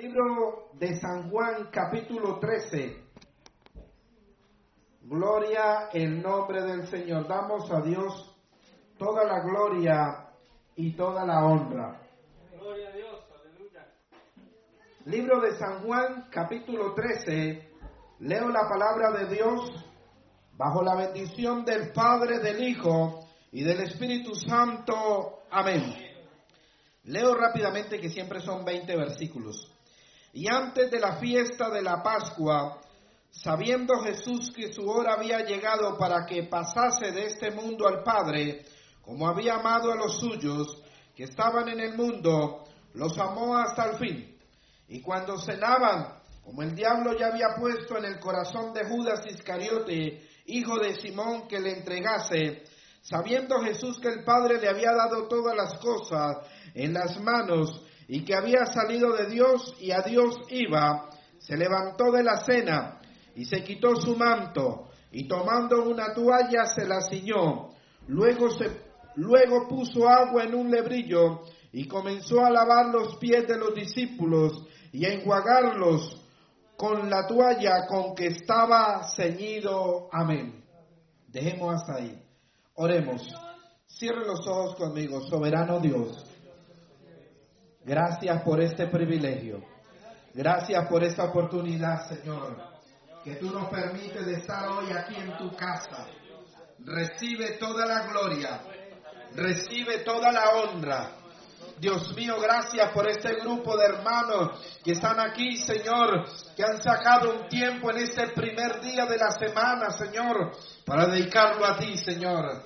Libro de San Juan capítulo 13. Gloria en nombre del Señor. Damos a Dios toda la gloria y toda la honra. Gloria a Dios, aleluya. Libro de San Juan capítulo 13. Leo la palabra de Dios bajo la bendición del Padre, del Hijo y del Espíritu Santo. Amén. Leo rápidamente que siempre son 20 versículos. Y antes de la fiesta de la Pascua, sabiendo Jesús que su hora había llegado para que pasase de este mundo al Padre, como había amado a los suyos que estaban en el mundo, los amó hasta el fin. Y cuando cenaban, como el diablo ya había puesto en el corazón de Judas Iscariote, hijo de Simón, que le entregase, sabiendo Jesús que el Padre le había dado todas las cosas en las manos y que había salido de Dios y a Dios iba, se levantó de la cena y se quitó su manto y tomando una toalla se la ciñó. Luego, se, luego puso agua en un lebrillo y comenzó a lavar los pies de los discípulos y a enjuagarlos con la toalla con que estaba ceñido. Amén. Dejemos hasta ahí. Oremos. Cierre los ojos conmigo, soberano Dios. Gracias por este privilegio. Gracias por esta oportunidad, Señor, que tú nos permites de estar hoy aquí en tu casa. Recibe toda la gloria, recibe toda la honra. Dios mío, gracias por este grupo de hermanos que están aquí, Señor, que han sacado un tiempo en este primer día de la semana, Señor, para dedicarlo a ti, Señor.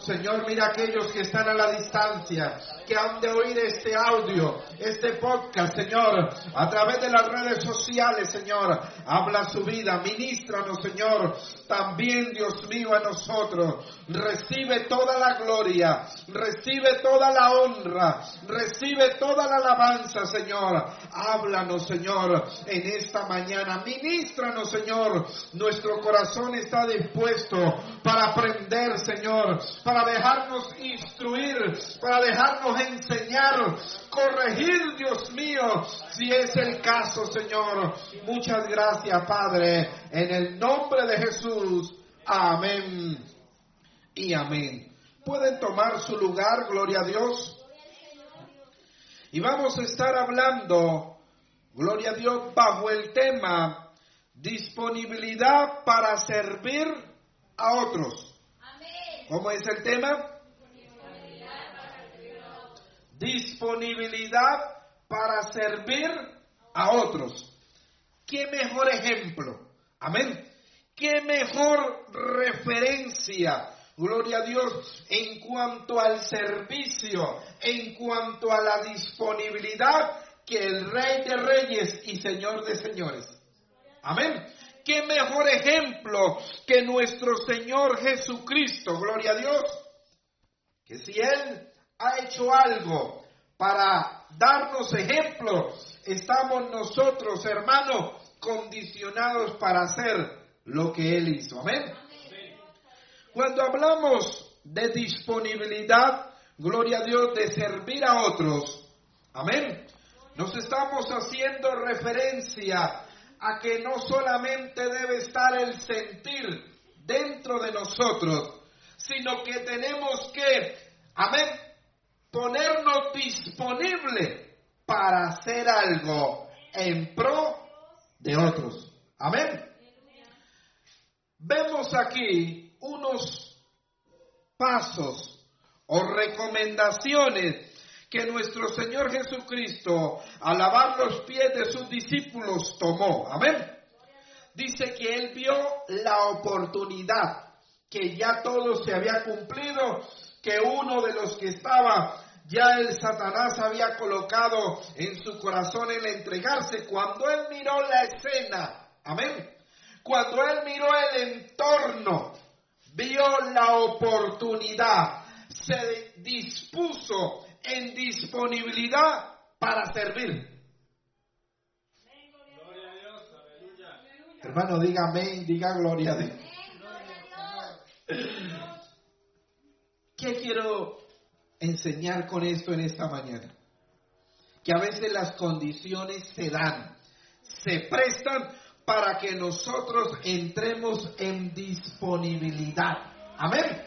Señor, mira aquellos que están a la distancia, que han de oír este audio, este podcast, Señor, a través de las redes sociales, Señor. Habla su vida, ministranos, Señor. También, Dios mío, a nosotros. Recibe toda la gloria, recibe toda la honra, recibe toda la alabanza, Señor. Háblanos, Señor, en esta mañana. Ministranos, Señor. Nuestro corazón está dispuesto para aprender, Señor, para dejarnos instruir, para dejarnos enseñar, corregir, Dios mío, si es el caso, Señor. Muchas gracias, Padre, en el nombre de Jesús. Amén y amén. Pueden tomar su lugar, gloria a Dios. Y vamos a estar hablando, gloria a Dios, bajo el tema disponibilidad para servir a otros. ¿Cómo es el tema? Disponibilidad para servir a otros. ¿Qué mejor ejemplo? Amén. ¿Qué mejor referencia? Gloria a Dios en cuanto al servicio, en cuanto a la disponibilidad que el Rey de Reyes y Señor de Señores. Amén qué mejor ejemplo que nuestro Señor Jesucristo, gloria a Dios, que si Él ha hecho algo para darnos ejemplo, estamos nosotros, hermanos, condicionados para hacer lo que Él hizo. Amén. Cuando hablamos de disponibilidad, gloria a Dios, de servir a otros, amén, nos estamos haciendo referencia a que no solamente debe estar el sentir dentro de nosotros, sino que tenemos que, amén, ponernos disponible para hacer algo en pro de otros. Amén. Vemos aquí unos pasos o recomendaciones que nuestro Señor Jesucristo, al lavar los pies de sus discípulos, tomó. Amén. Dice que él vio la oportunidad, que ya todo se había cumplido, que uno de los que estaba, ya el Satanás había colocado en su corazón el entregarse. Cuando él miró la escena, amén. Cuando él miró el entorno, vio la oportunidad, se dispuso en disponibilidad para servir. Hermano, diga amén, diga gloria a Dios. ¿Qué quiero enseñar con esto en esta mañana? que a veces las condiciones se dan, se prestan para que nosotros entremos en disponibilidad. Amén.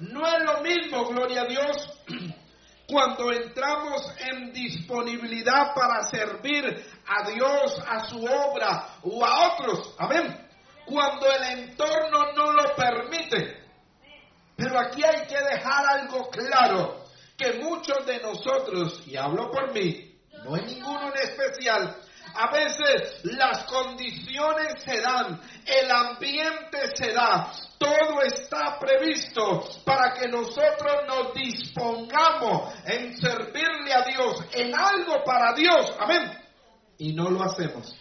No es lo mismo, gloria a Dios, cuando entramos en disponibilidad para servir a Dios, a su obra o a otros. Amén. Cuando el entorno no lo permite. Pero aquí hay que dejar algo claro, que muchos de nosotros, y hablo por mí, no hay ninguno en especial, a veces las condiciones se dan, el ambiente se da, todo está previsto para que nosotros nos dispongamos en servirle a Dios, en algo para Dios. Amén. Y no lo hacemos.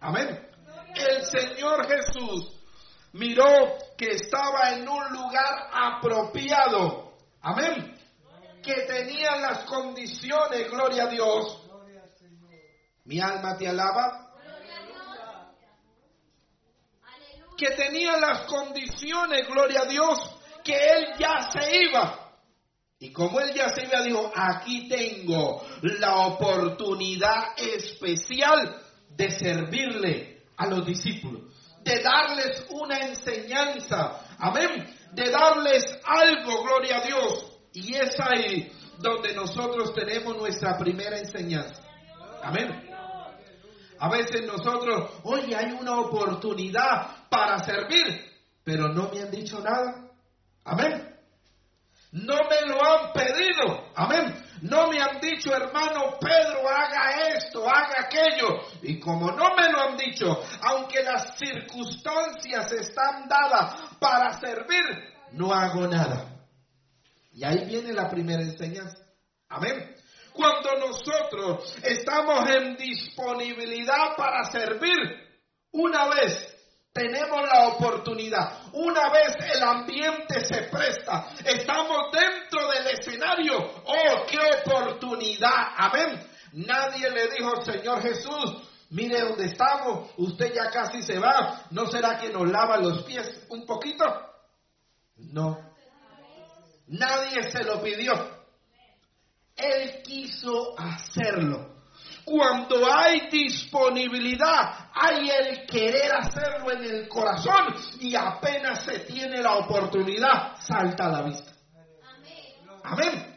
Amén. El Señor Jesús miró que estaba en un lugar apropiado. Amén. Que tenía las condiciones, gloria a Dios. Mi alma te alaba. Que tenía las condiciones, gloria a Dios, que él ya se iba. Y como él ya se iba, dijo, aquí tengo la oportunidad especial de servirle a los discípulos, de darles una enseñanza, amén, de darles algo, gloria a Dios. Y es ahí donde nosotros tenemos nuestra primera enseñanza. Amén. A veces nosotros, oye, hay una oportunidad para servir, pero no me han dicho nada. Amén. No me lo han pedido. Amén. No me han dicho, hermano Pedro, haga esto, haga aquello. Y como no me lo han dicho, aunque las circunstancias están dadas para servir, no hago nada. Y ahí viene la primera enseñanza. Amén. Cuando nosotros estamos en disponibilidad para servir, una vez tenemos la oportunidad, una vez el ambiente se presta, estamos dentro del escenario, oh, qué oportunidad, amén. Nadie le dijo, Señor Jesús, mire dónde estamos, usted ya casi se va, ¿no será que nos lava los pies un poquito? No. Nadie se lo pidió. Él quiso hacerlo. Cuando hay disponibilidad, hay el querer hacerlo en el corazón y apenas se tiene la oportunidad, salta a la vista. Amén.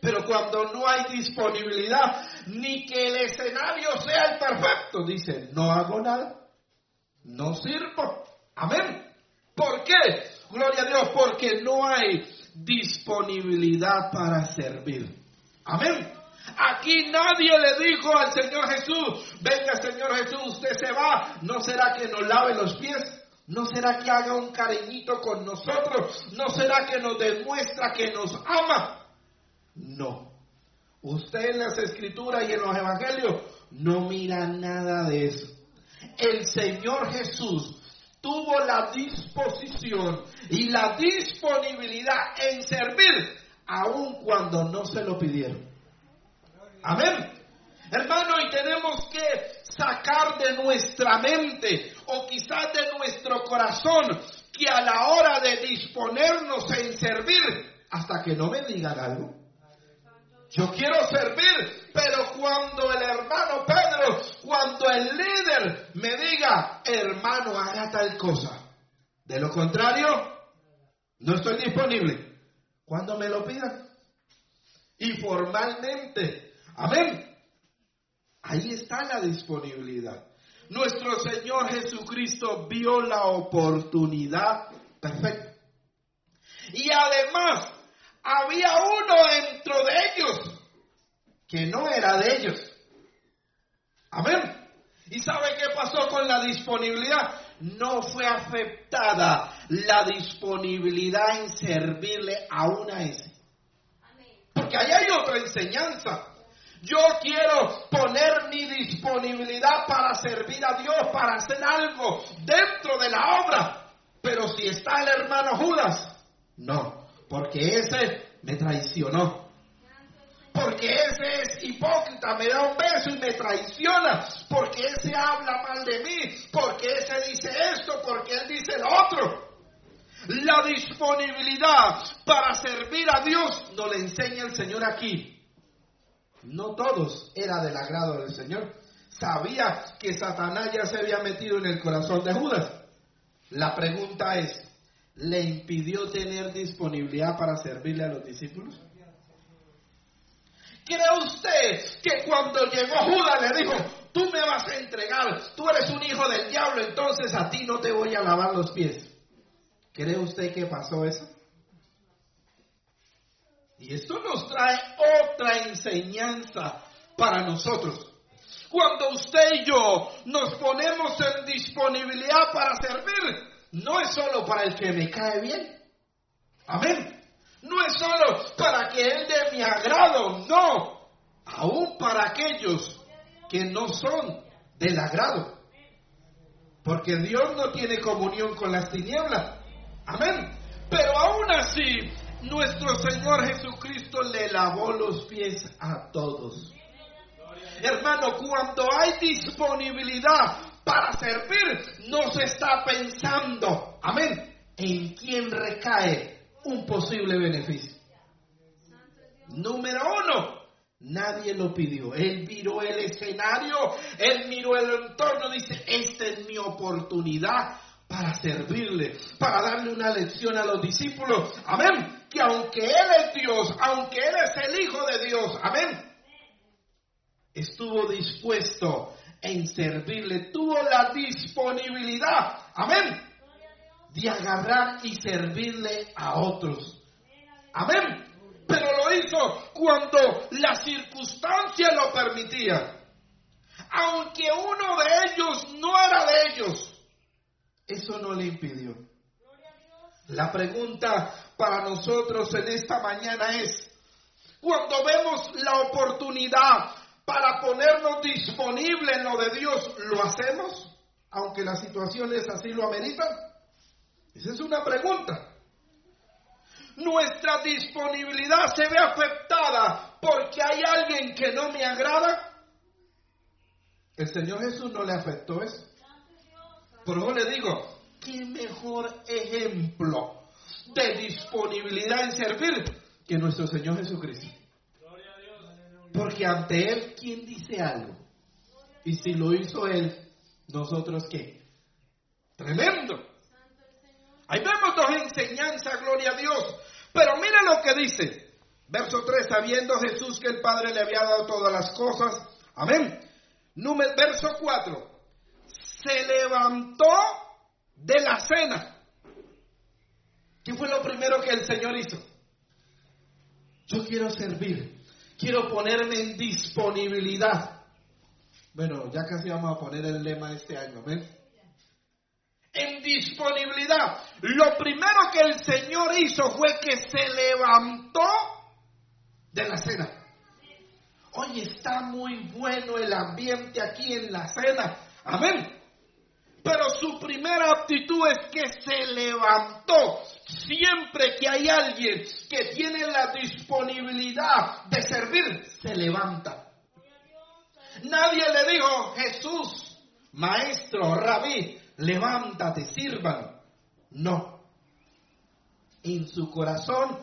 Pero cuando no hay disponibilidad, ni que el escenario sea el perfecto, dice, no hago nada, no sirvo. Amén. ¿Por qué? Gloria a Dios, porque no hay disponibilidad para servir. Amén. Aquí nadie le dijo al Señor Jesús, venga Señor Jesús, usted se va, ¿no será que nos lave los pies? ¿No será que haga un cariñito con nosotros? ¿No será que nos demuestra que nos ama? No. Usted en las escrituras y en los evangelios no mira nada de eso. El Señor Jesús tuvo la disposición y la disponibilidad en servir aun cuando no se lo pidieron. Amén. Hermano, y tenemos que sacar de nuestra mente o quizás de nuestro corazón que a la hora de disponernos en servir, hasta que no me digan algo, yo quiero servir, pero cuando el hermano Pedro, cuando el líder me diga, hermano, haga tal cosa, de lo contrario, no estoy disponible cuando me lo pidan. Y formalmente, amén. Ahí está la disponibilidad. Nuestro Señor Jesucristo vio la oportunidad perfecta. Y además, había uno dentro de ellos que no era de ellos. Amén. ¿Y sabe qué pasó con la disponibilidad? no fue afectada la disponibilidad en servirle a ese. Porque ahí hay otra enseñanza. Yo quiero poner mi disponibilidad para servir a Dios, para hacer algo dentro de la obra. Pero si está el hermano Judas, no, porque ese me traicionó porque ese es hipócrita, me da un beso y me traiciona, porque ese habla mal de mí, porque ese dice esto, porque él dice lo otro. La disponibilidad para servir a Dios nos le enseña el Señor aquí. no todos era del agrado del Señor. Sabía que Satanás ya se había metido en el corazón de Judas. La pregunta es, ¿le impidió tener disponibilidad para servirle a los discípulos? ¿Cree usted que cuando llegó Judas le dijo, tú me vas a entregar, tú eres un hijo del diablo, entonces a ti no te voy a lavar los pies? ¿Cree usted que pasó eso? Y esto nos trae otra enseñanza para nosotros. Cuando usted y yo nos ponemos en disponibilidad para servir, no es solo para el que me cae bien. Amén. No es solo para que Él de mi agrado, no. Aún para aquellos que no son del agrado. Porque Dios no tiene comunión con las tinieblas. Amén. Pero aún así, nuestro Señor Jesucristo le lavó los pies a todos. Hermano, cuando hay disponibilidad para servir, no se está pensando, amén, en quién recae un posible beneficio. Número uno, nadie lo pidió. Él miró el escenario, él miró el entorno, dice, esta es mi oportunidad para servirle, para darle una lección a los discípulos. Amén. Que aunque Él es Dios, aunque Él es el Hijo de Dios, amén, estuvo dispuesto en servirle, tuvo la disponibilidad, amén, de agarrar y servirle a otros. Amén. Pero lo hizo cuando la circunstancia lo permitía. Aunque uno de ellos no era de ellos eso no le impidió. La pregunta para nosotros en esta mañana es, cuando vemos la oportunidad para ponernos disponibles en lo de Dios, ¿lo hacemos? Aunque las situaciones así lo ameritan. Esa es una pregunta. Nuestra disponibilidad se ve afectada porque hay alguien que no me agrada. El Señor Jesús no le afectó eso. Por eso le digo, ¿qué mejor ejemplo de disponibilidad en servir que nuestro Señor Jesucristo? Porque ante Él, ¿quién dice algo? Y si lo hizo Él, ¿nosotros qué? Tremendo. Ahí vemos dos enseñanzas, gloria a Dios. Pero mira lo que dice. Verso 3, sabiendo Jesús que el Padre le había dado todas las cosas. Amén. Número, verso 4 se levantó de la cena. ¿Qué fue lo primero que el Señor hizo? Yo quiero servir, quiero ponerme en disponibilidad. Bueno, ya casi vamos a poner el lema este año, ¿ven? En disponibilidad. Lo primero que el Señor hizo fue que se levantó de la cena. Hoy está muy bueno el ambiente aquí en la cena. Amén. Pero su primera actitud es que se levantó. Siempre que hay alguien que tiene la disponibilidad de servir, se levanta. Nadie le dijo, Jesús, maestro, rabí, levántate, sirvan. No. En su corazón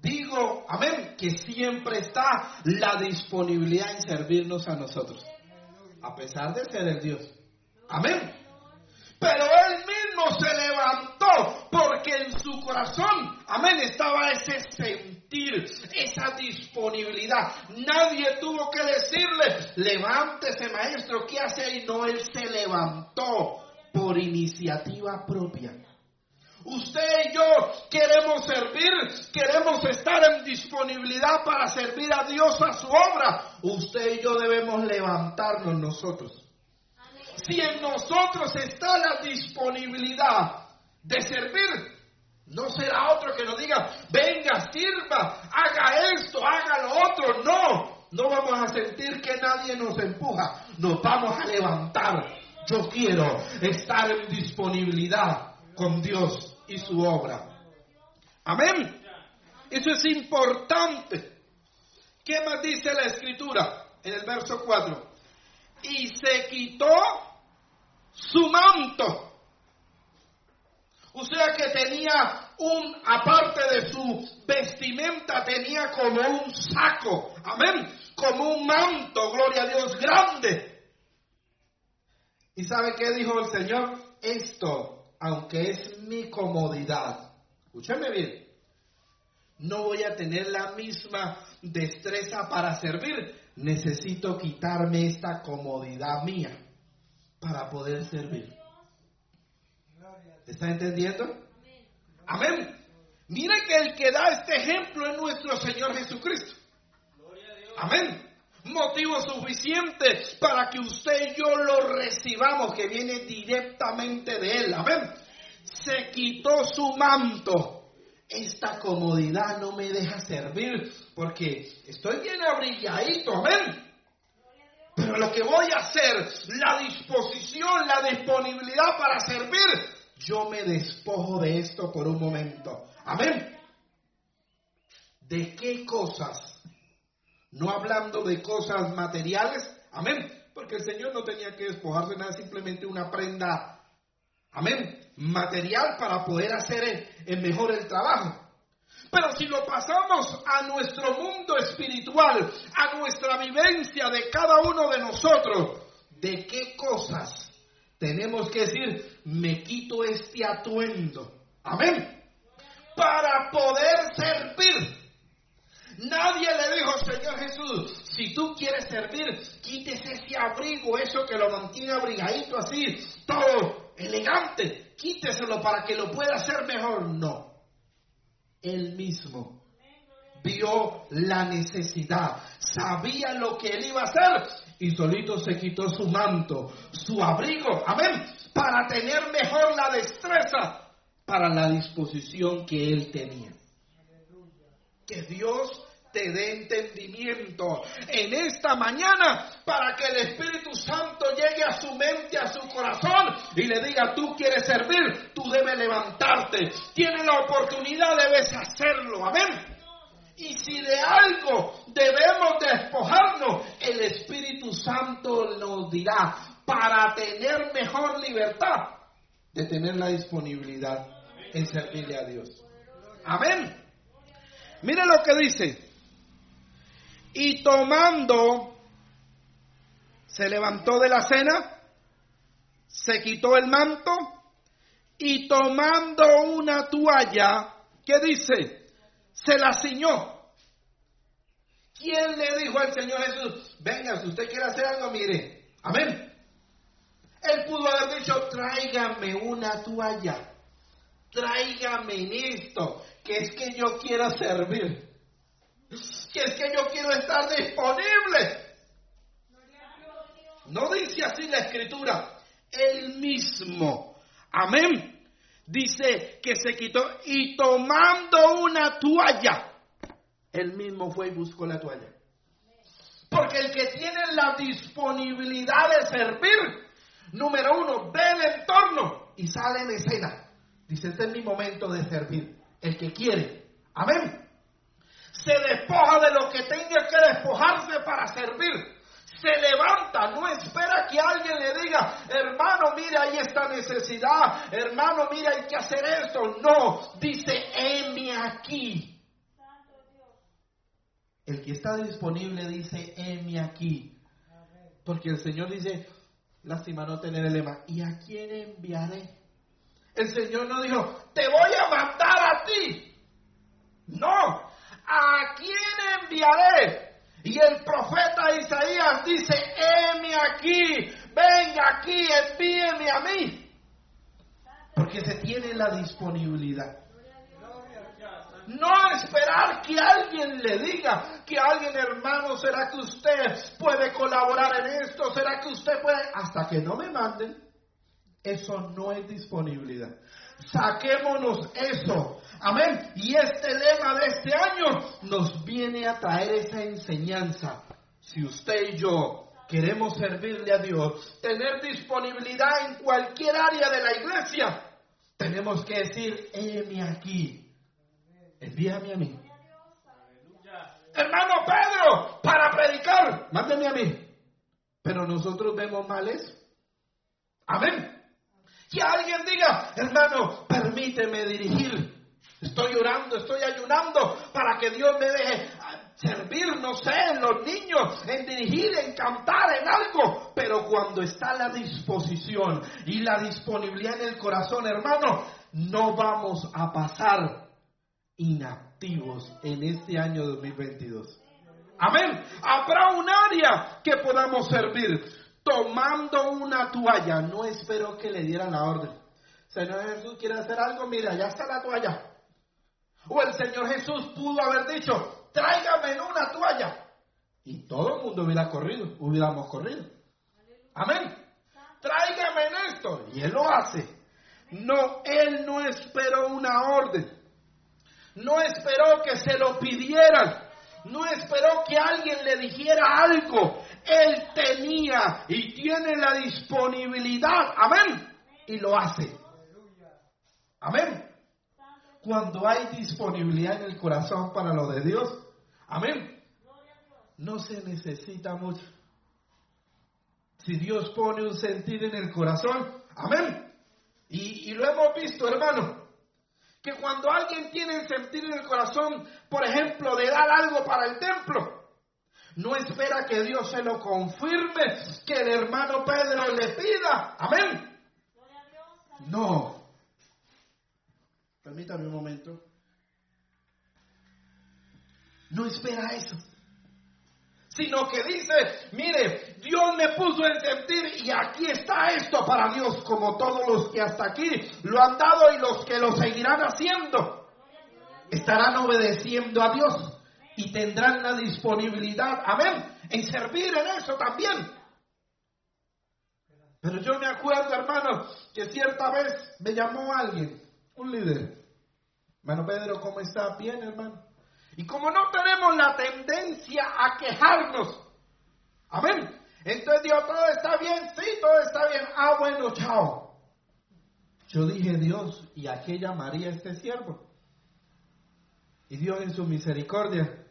digo, amén, que siempre está la disponibilidad en servirnos a nosotros. A pesar de ser el Dios. Amén. Pero él mismo se levantó porque en su corazón, amén, estaba ese sentir, esa disponibilidad. Nadie tuvo que decirle, levántese maestro, ¿qué hace ahí? No, él se levantó por iniciativa propia. Usted y yo queremos servir, queremos estar en disponibilidad para servir a Dios a su obra. Usted y yo debemos levantarnos nosotros si en nosotros está la disponibilidad de servir, no será otro que nos diga, venga, sirva, haga esto, haga lo otro. No, no vamos a sentir que nadie nos empuja, nos vamos a levantar. Yo quiero estar en disponibilidad con Dios y su obra. Amén. Eso es importante. ¿Qué más dice la escritura en el verso 4? Y se quitó su manto. O sea que tenía un, aparte de su vestimenta, tenía como un saco, amén, como un manto, gloria a Dios, grande. ¿Y sabe qué dijo el Señor? Esto, aunque es mi comodidad, escúchame bien, no voy a tener la misma destreza para servir. Necesito quitarme esta comodidad mía para poder servir. ¿Está entendiendo? Amén. Mire que el que da este ejemplo es nuestro Señor Jesucristo. Amén. Motivo suficiente para que usted y yo lo recibamos, que viene directamente de Él. Amén. Se quitó su manto esta comodidad no me deja servir porque estoy bien abrilladito, amén. Pero lo que voy a hacer, la disposición, la disponibilidad para servir, yo me despojo de esto por un momento. Amén. ¿De qué cosas? No hablando de cosas materiales, amén. Porque el Señor no tenía que despojarse de nada, simplemente una prenda, amén, material para poder hacer el, mejor el trabajo. Pero si lo pasamos a nuestro mundo espiritual, a nuestra vivencia de cada uno de nosotros, ¿de qué cosas tenemos que decir, me quito este atuendo? Amén. Para poder servir. Nadie le dijo, Señor Jesús, si tú quieres servir, quítese ese abrigo, eso que lo mantiene abrigadito así, todo elegante, quíteselo para que lo pueda hacer mejor. No. Él mismo vio la necesidad, sabía lo que él iba a hacer y solito se quitó su manto, su abrigo, amén, para tener mejor la destreza para la disposición que él tenía. Que Dios te dé entendimiento en esta mañana para que el Espíritu Santo llegue a su mente, a su corazón y le diga, tú quieres servir, tú debes levantarte, tienes la oportunidad, debes hacerlo, amén. Y si de algo debemos despojarnos, el Espíritu Santo nos dirá para tener mejor libertad de tener la disponibilidad en servirle a Dios. Amén. Mire lo que dice. Y tomando, se levantó de la cena, se quitó el manto y tomando una toalla, ¿qué dice? Se la ciñó. ¿Quién le dijo al Señor Jesús, venga, si usted quiere hacer algo, mire, amén? Él pudo haber dicho, tráigame una toalla, tráigame esto, que es que yo quiero servir que es que yo quiero estar disponible. No dice así la escritura, él mismo. Amén. Dice que se quitó y tomando una toalla, él mismo fue y buscó la toalla. Porque el que tiene la disponibilidad de servir, número uno, ve el entorno y sale en escena. Dice, este es mi momento de servir. El que quiere. Amén se despoja de lo que tenga que despojarse para servir. Se levanta, no espera que alguien le diga, hermano, mira, hay esta necesidad, hermano, mira, hay que hacer esto. No, dice, heme aquí. El que está disponible dice, heme aquí. Porque el Señor dice, lástima no tener el lema, ¿y a quién enviaré? El Señor no dijo, te voy a mandar a ti. No, ¿a quién enviaré? Y el profeta Isaías dice, heme aquí, venga aquí, envíeme a mí. Porque se tiene la disponibilidad. No esperar que alguien le diga, que alguien hermano, ¿será que usted puede colaborar en esto? ¿Será que usted puede? Hasta que no me manden, eso no es disponibilidad. Saquémonos eso Amén. Y este lema de este año nos viene a traer esa enseñanza. Si usted y yo queremos servirle a Dios, tener disponibilidad en cualquier área de la iglesia, tenemos que decir, heme aquí, envíame a mí. Hermano Pedro, para predicar, mándeme a mí. Pero nosotros vemos mal eso. Amén. Que alguien diga, hermano, permíteme dirigir Estoy orando, estoy ayunando para que Dios me deje servir, no sé, en los niños, en dirigir, en cantar, en algo. Pero cuando está la disposición y la disponibilidad en el corazón, hermano, no vamos a pasar inactivos en este año 2022. Amén. Habrá un área que podamos servir tomando una toalla. No espero que le dieran la orden. Señor Jesús quiere hacer algo, mira, ya está la toalla. O el Señor Jesús pudo haber dicho, tráigame una toalla. Y todo el mundo hubiera corrido, hubiéramos corrido. Amén. Tráigame en esto. Y Él lo hace. No, Él no esperó una orden. No esperó que se lo pidieran. No esperó que alguien le dijera algo. Él tenía y tiene la disponibilidad. Amén. Y lo hace. Amén. Cuando hay disponibilidad en el corazón para lo de Dios. Amén. No se necesita mucho. Si Dios pone un sentir en el corazón. Amén. Y, y lo hemos visto, hermano que cuando alguien tiene sentir en el corazón, por ejemplo, de dar algo para el templo, no espera que Dios se lo confirme, que el hermano Pedro le pida. Amén. No. Permítame un momento. No espera eso sino que dice, mire, Dios me puso en sentir y aquí está esto para Dios, como todos los que hasta aquí lo han dado y los que lo seguirán haciendo. Estarán obedeciendo a Dios y tendrán la disponibilidad, amén, en servir en eso también. Pero yo me acuerdo, hermano, que cierta vez me llamó alguien, un líder. Hermano Pedro, ¿cómo está? Bien, hermano. Y como no tenemos la tendencia a quejarnos, amén. Entonces Dios, todo está bien, sí, todo está bien. Ah, bueno, chao. Yo dije, Dios, ¿y a qué llamaría este siervo? Y Dios en su misericordia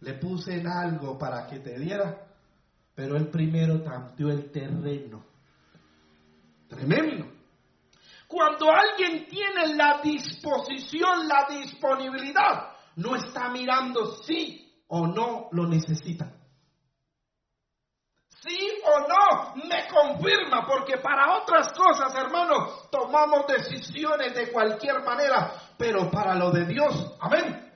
le puse en algo para que te diera, pero él primero tanteó el terreno. Tremendo. Cuando alguien tiene la disposición, la disponibilidad, no está mirando si o no lo necesita. Sí o no, me confirma, porque para otras cosas, hermanos, tomamos decisiones de cualquier manera, pero para lo de Dios, amén.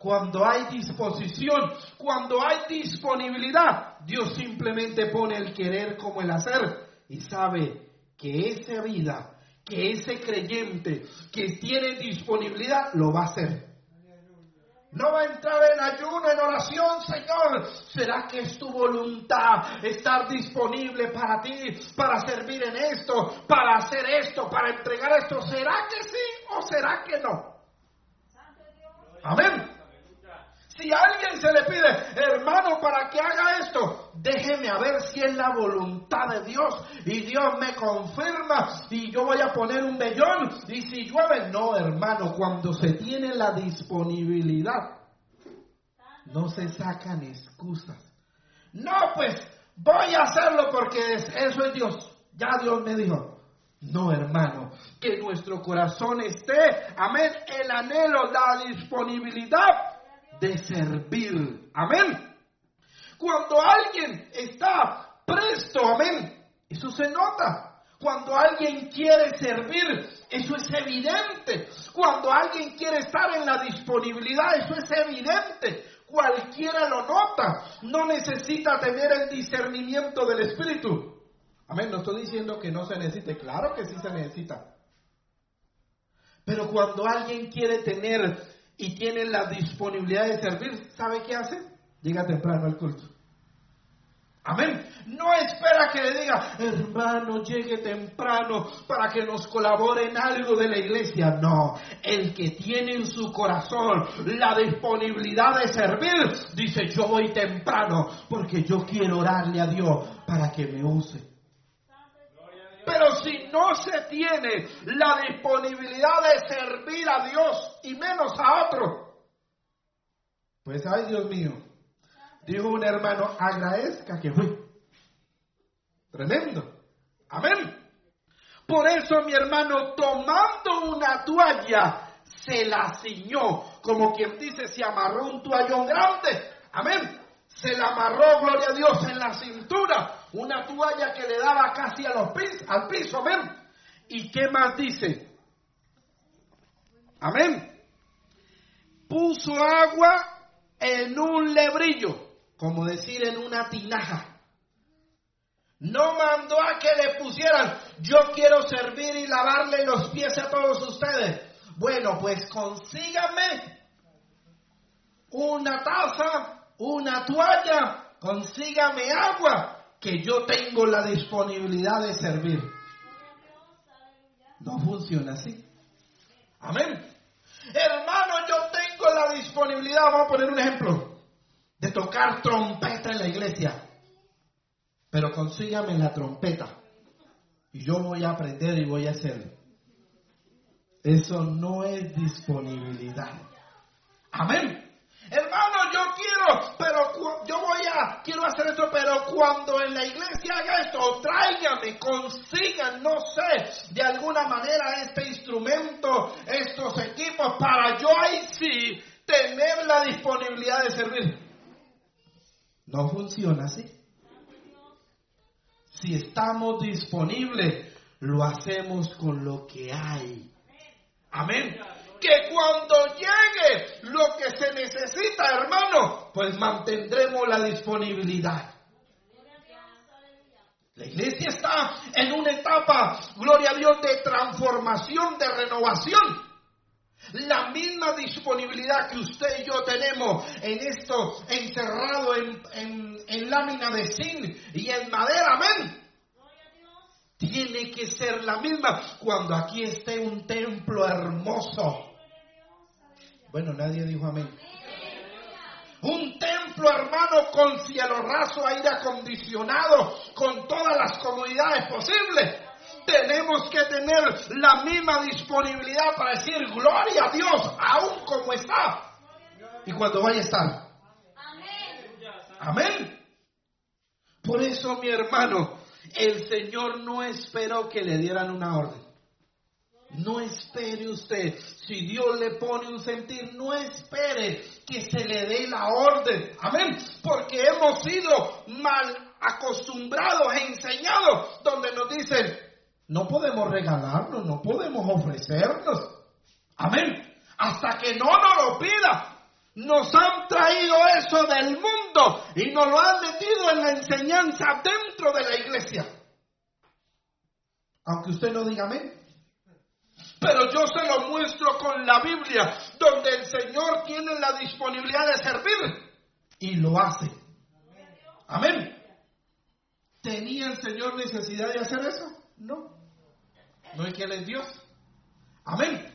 Cuando hay disposición, cuando hay disponibilidad, Dios simplemente pone el querer como el hacer y sabe que esa vida, que ese creyente que tiene disponibilidad, lo va a hacer. No va a entrar en ayuno, en oración, Señor. ¿Será que es tu voluntad estar disponible para ti, para servir en esto, para hacer esto, para entregar esto? ¿Será que sí o será que no? Amén. Si alguien se le pide, hermano, para que haga esto, déjeme a ver si es la voluntad de Dios y Dios me confirma y yo voy a poner un vellón y si llueve, no, hermano, cuando se tiene la disponibilidad, no se sacan excusas. No, pues voy a hacerlo porque eso es Dios. Ya Dios me dijo. No, hermano, que nuestro corazón esté, amén, el anhelo, la disponibilidad de servir. Amén. Cuando alguien está presto, amén, eso se nota. Cuando alguien quiere servir, eso es evidente. Cuando alguien quiere estar en la disponibilidad, eso es evidente. Cualquiera lo nota. No necesita tener el discernimiento del Espíritu. Amén, no estoy diciendo que no se necesite. Claro que sí se necesita. Pero cuando alguien quiere tener y tiene la disponibilidad de servir, ¿sabe qué hace? Llega temprano al culto. Amén. No espera que le diga, hermano, llegue temprano para que nos colabore en algo de la iglesia. No, el que tiene en su corazón la disponibilidad de servir, dice, yo voy temprano porque yo quiero orarle a Dios para que me use. Pero si no se tiene la disponibilidad de servir a Dios y menos a otro, pues ay Dios mío, dijo un hermano, agradezca que fui. Tremendo. Amén. Por eso mi hermano, tomando una toalla, se la ciñó, como quien dice, se amarró un toallón grande. Amén. Se la amarró, gloria a Dios, en la cintura. Una toalla que le daba casi a los pies, al piso. Amén. ¿Y qué más dice? Amén. Puso agua en un lebrillo, como decir en una tinaja. No mandó a que le pusieran, yo quiero servir y lavarle los pies a todos ustedes. Bueno, pues consígame una taza, una toalla, consígame agua, que yo tengo la disponibilidad de servir. No funciona así. Amén. Hermano, yo tengo la disponibilidad, vamos a poner un ejemplo, de tocar trompeta en la iglesia. Pero consígame la trompeta. Y yo voy a aprender y voy a hacerlo. Eso no es disponibilidad. Amén. Hermano, yo quiero, pero yo voy a, quiero hacer esto, pero cuando en la iglesia haga esto, tráigame, consigan, no sé, de alguna manera este instrumento, estos equipos, para yo ahí sí tener la disponibilidad de servir. No funciona así. Si estamos disponibles, lo hacemos con lo que hay. Amén que cuando llegue lo que se necesita, hermano, pues mantendremos la disponibilidad. La iglesia está en una etapa, gloria a Dios, de transformación, de renovación. La misma disponibilidad que usted y yo tenemos en esto, encerrado en, lámina de zinc y en madera, amén tiene que ser la misma cuando aquí esté un templo hermoso. Bueno, nadie dijo amén. Un templo, hermano, con cielo raso, aire acondicionado, con todas las comodidades posibles. Tenemos que tener la misma disponibilidad para decir gloria a Dios, aún como está. Y cuando vaya a estar. Amén. Por eso, mi hermano, el Señor no esperó que le dieran una orden. No espere usted. Si Dios le pone un sentir, no espere que se le dé la orden. Amén. Porque hemos sido mal acostumbrados e enseñados donde nos dicen, no podemos regalarnos, no podemos ofrecernos. Amén. Hasta que no nos lo pida. Nos han traído eso del mundo y nos lo han metido en la enseñanza dentro de la iglesia. Aunque usted no diga amén. Pero yo se lo muestro con la Biblia, donde el Señor tiene la disponibilidad de servir y lo hace. Amén. ¿Tenía el Señor necesidad de hacer eso? No. No es que Él es Dios. Amén.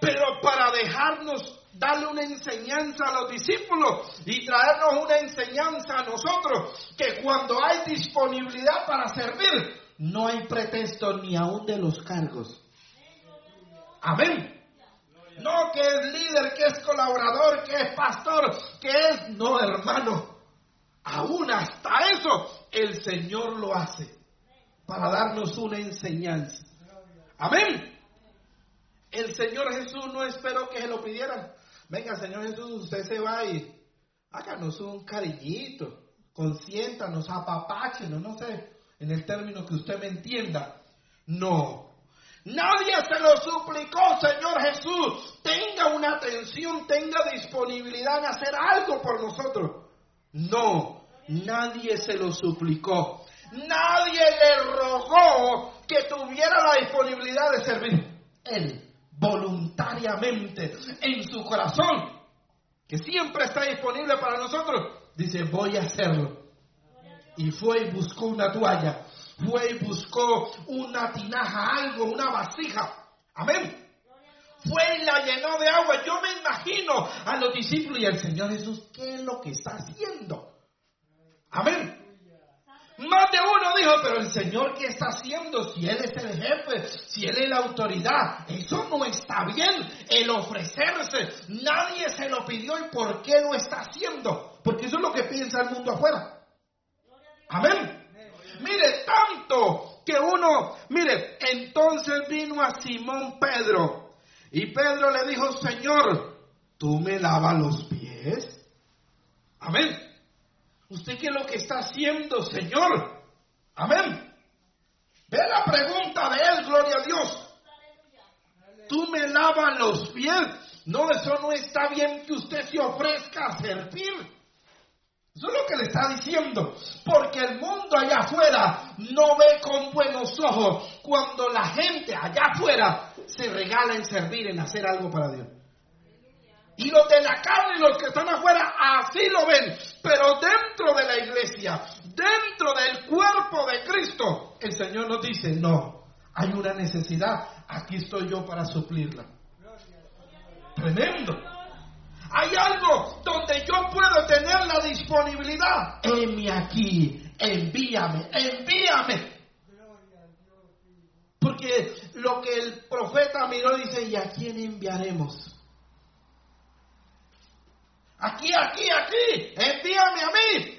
Pero para dejarnos darle una enseñanza a los discípulos y traernos una enseñanza a nosotros, que cuando hay disponibilidad para servir, no hay pretexto ni aún de los cargos. Amén. No que es líder, que es colaborador, que es pastor, que es... No, hermano. Aún hasta eso el Señor lo hace para darnos una enseñanza. Amén. El Señor Jesús no esperó que se lo pidieran. Venga, Señor Jesús, usted se va y háganos un cariñito, consiéntanos, apapáchenos, no sé, en el término que usted me entienda. No, Nadie se lo suplicó, Señor Jesús. Tenga una atención, tenga disponibilidad en hacer algo por nosotros. No, nadie se lo suplicó. Nadie le rogó que tuviera la disponibilidad de servir. Él, voluntariamente, en su corazón, que siempre está disponible para nosotros, dice, voy a hacerlo. Y fue y buscó una toalla fue y buscó una tinaja, algo, una vasija. Amén. Fue y la llenó de agua. Yo me imagino a los discípulos y al Señor Jesús, ¿qué es lo que está haciendo? Amén. Más de uno dijo, pero el Señor, ¿qué está haciendo? Si Él es el jefe, si Él es la autoridad, eso no está bien, el ofrecerse. Nadie se lo pidió y ¿por qué lo está haciendo? Porque eso es lo que piensa el mundo afuera. Amén. Mire, tanto que uno, mire, entonces vino a Simón Pedro Y Pedro le dijo, Señor, ¿tú me lavas los pies? Amén. ¿Usted qué es lo que está haciendo, Señor? Amén. Ve la pregunta de él, gloria a Dios. ¿Tú me lavas los pies? No, eso no está bien que usted se ofrezca a servir. Eso es lo que le está diciendo. Porque el mundo allá afuera no ve con buenos ojos cuando la gente allá afuera se regala en servir, en hacer algo para Dios. Y los de la carne y los que están afuera así lo ven. Pero dentro de la iglesia, dentro del cuerpo de Cristo, el Señor nos dice, no, hay una necesidad, aquí estoy yo para suplirla. Tremendo. Hay algo donde yo puedo tener la disponibilidad. Heme aquí, envíame, envíame. Porque lo que el profeta miró dice, ¿y a quién enviaremos? Aquí, aquí, aquí, envíame a mí.